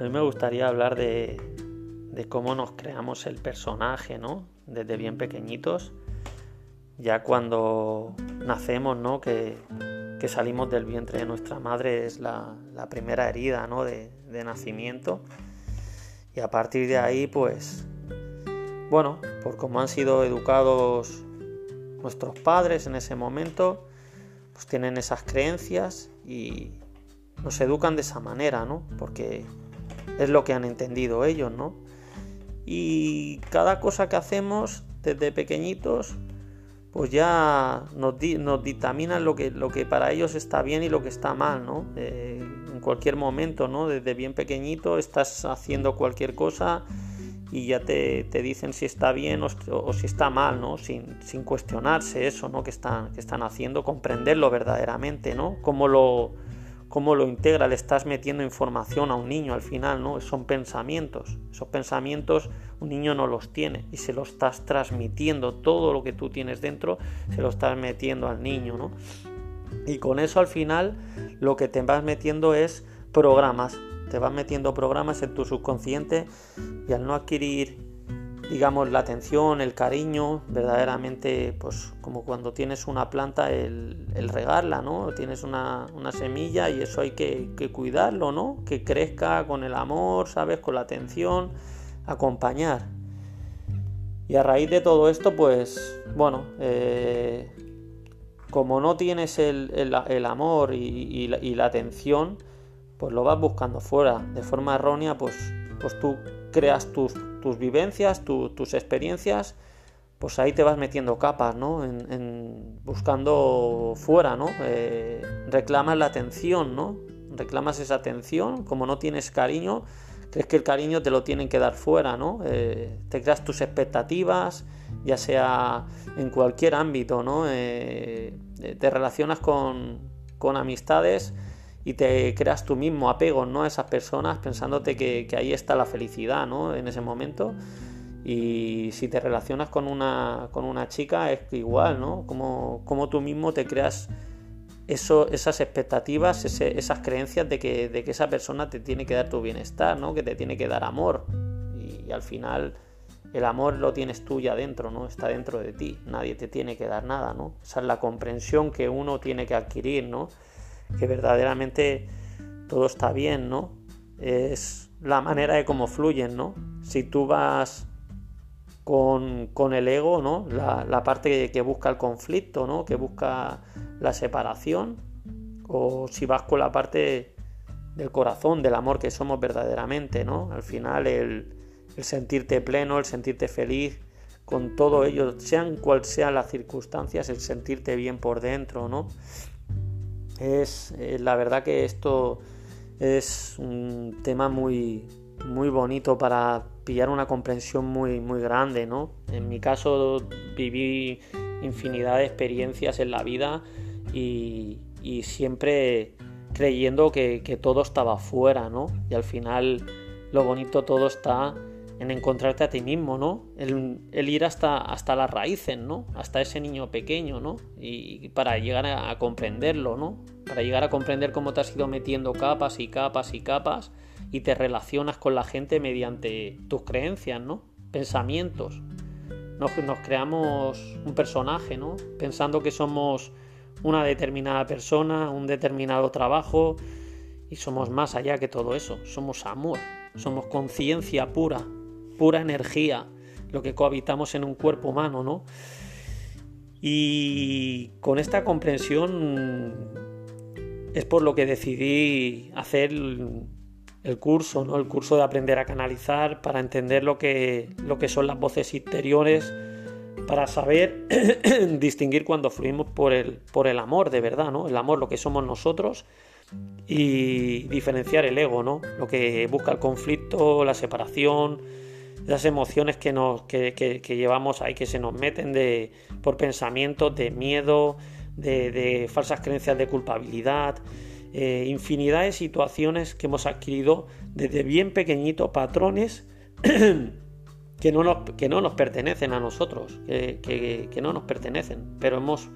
Hoy me gustaría hablar de, cómo nos creamos el personaje, ¿no? Desde bien pequeñitos, ya cuando nacemos, ¿no? Que, salimos del vientre de nuestra madre es la, primera herida, ¿no? De, de, nacimiento. Y a partir de ahí, pues, bueno, por cómo han sido educados nuestros padres en ese momento, pues tienen esas creencias y nos educan de esa manera, ¿no? Porque es lo que han entendido ellos, ¿no? Y cada cosa que hacemos desde pequeñitos, pues ya nos, nos dictaminan lo que, lo que para ellos está bien y lo que está mal, ¿no? Eh, en cualquier momento, ¿no? Desde bien pequeñito estás haciendo cualquier cosa y ya te, dicen si está bien o, si está mal, ¿no? Sin, sin, cuestionarse eso, ¿no? Que están, que están haciendo, comprenderlo verdaderamente, ¿no? Cómo lo, cómo lo integra, le estás metiendo información a un niño al final, ¿no? Son pensamientos. Esos pensamientos un niño no los tiene y se los estás transmitiendo, todo lo que tú tienes dentro se lo estás metiendo al niño, ¿no? Y con eso al final lo que te vas metiendo es programas, te vas metiendo programas en tu subconsciente y al no adquirir digamos, la atención, el cariño, verdaderamente, pues como cuando tienes una planta, el, regarla, ¿no? Tienes una, semilla y eso hay que, cuidarlo, ¿no? Que crezca con el amor, ¿sabes? Con la atención, acompañar. Y a raíz de todo esto, pues, bueno, eh, como no tienes el, amor y, la, y la atención, pues lo vas buscando fuera. De forma errónea, pues, pues tú creas tus, tus vivencias, tus experiencias, pues ahí te vas metiendo capas, ¿no? En, buscando fuera, ¿no? Eh, reclamas la atención, ¿no? Reclamas esa atención, como no tienes cariño, crees que el cariño te lo tienen que dar fuera, ¿no? Eh, te creas tus expectativas, ya sea en cualquier ámbito, ¿no? Eh, te relacionas con, con amistades y te creas tú mismo apego ¿no? a esas personas pensándote que, ahí está la felicidad ¿no? en ese momento. Y si te relacionas con una, con una chica es igual, ¿no? Como, como tú mismo te creas eso, esas expectativas, esas creencias de que, de que esa persona te tiene que dar tu bienestar, ¿no? Que te tiene que dar amor. Y, al final el amor lo tienes tú ya dentro, ¿no? Está dentro de ti. Nadie te tiene que dar nada, ¿no? Esa es la comprensión que uno tiene que adquirir, ¿no? Que verdaderamente todo está bien, ¿no? Es la manera de cómo fluyen, ¿no? Si tú vas con, el ego, ¿no? La, parte que, busca el conflicto, ¿no? Que busca la separación, o si vas con la parte del corazón, del amor que somos verdaderamente, ¿no? Al final el, el sentirte pleno, el sentirte feliz con todo ello, sean cual sean las circunstancias, el sentirte bien por dentro, ¿no? Es eh, la verdad que esto es un tema muy, muy bonito para pillar una comprensión muy, muy grande, ¿no? En mi caso viví infinidad de experiencias en la vida y, siempre creyendo que, que, todo estaba fuera, ¿no? Y al final lo bonito todo está en encontrarte a ti mismo, ¿no? El, ir hasta, hasta las raíces, ¿no? Hasta ese niño pequeño, ¿no? Y para llegar a, comprenderlo, ¿no? Para llegar a comprender cómo te has ido metiendo capas y capas y capas y te relacionas con la gente mediante tus creencias, ¿no? Pensamientos. Nos, nos creamos un personaje, ¿no? Pensando que somos una determinada persona, un determinado trabajo y somos más allá que todo eso. Somos amor, somos conciencia pura, pura energía, lo que cohabitamos en un cuerpo humano, ¿no? Y con esta comprensión es por lo que decidí hacer el, curso, ¿no? El curso de aprender a canalizar para entender lo que, lo que son las voces interiores, para saber distinguir cuando fluimos por el, por el amor de verdad, ¿no? El amor, lo que somos nosotros y diferenciar el ego, ¿no? Lo que busca el conflicto, la separación, esas emociones que, nos, que, llevamos ahí, que se nos meten de, por pensamientos de miedo, de, falsas creencias de culpabilidad, eh, infinidad de situaciones que hemos adquirido desde bien pequeñito, patrones que no nos, que no nos pertenecen a nosotros, que, que no nos pertenecen, pero hemos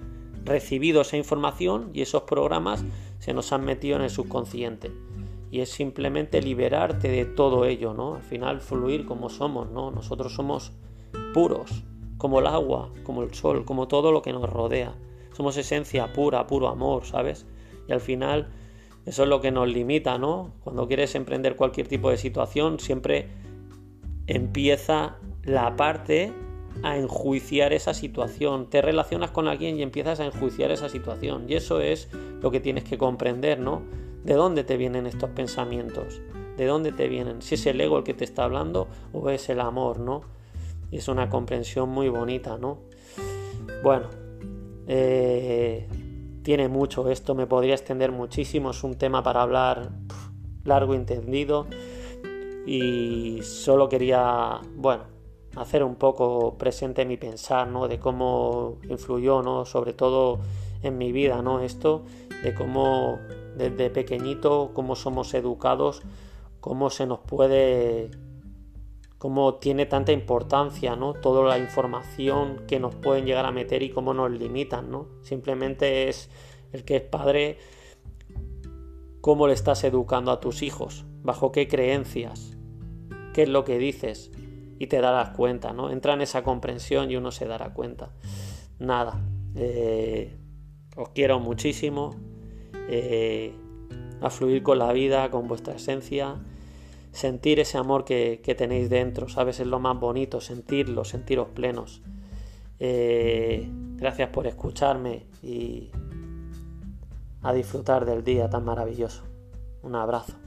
recibido esa información y esos programas se nos han metido en el subconsciente. Y es simplemente liberarte de todo ello, ¿no? Al final fluir como somos, ¿no? Nosotros somos puros, como el agua, como el sol, como todo lo que nos rodea. Somos esencia pura, puro amor, ¿sabes? Y al final eso es lo que nos limita, ¿no? Cuando quieres emprender cualquier tipo de situación, siempre empieza la parte a enjuiciar esa situación. Te relacionas con alguien y empiezas a enjuiciar esa situación. Y eso es lo que tienes que comprender, ¿no? ¿De dónde te vienen estos pensamientos? ¿De dónde te vienen? Si es el ego el que te está hablando o es el amor, ¿no? Y es una comprensión muy bonita, ¿no? Bueno, eh, tiene mucho esto, me podría extender muchísimo, es un tema para hablar largo y entendido y solo quería, bueno, hacer un poco presente mi pensar, ¿no? De cómo influyó, ¿no? Sobre todo en mi vida, ¿no? Esto, de cómo desde pequeñito, cómo somos educados, cómo se nos puede, cómo tiene tanta importancia, ¿no? Toda la información que nos pueden llegar a meter y cómo nos limitan, ¿no? Simplemente es el que es padre, cómo le estás educando a tus hijos, bajo qué creencias, qué es lo que dices, y te darás cuenta, ¿no? Entra en esa comprensión y uno se dará cuenta. Nada, eh, os quiero muchísimo, eh, a fluir con la vida, con vuestra esencia, sentir ese amor que, tenéis dentro, ¿sabes? Es lo más bonito, sentirlo, sentiros plenos. Eh, gracias por escucharme y a disfrutar del día tan maravilloso. Un abrazo.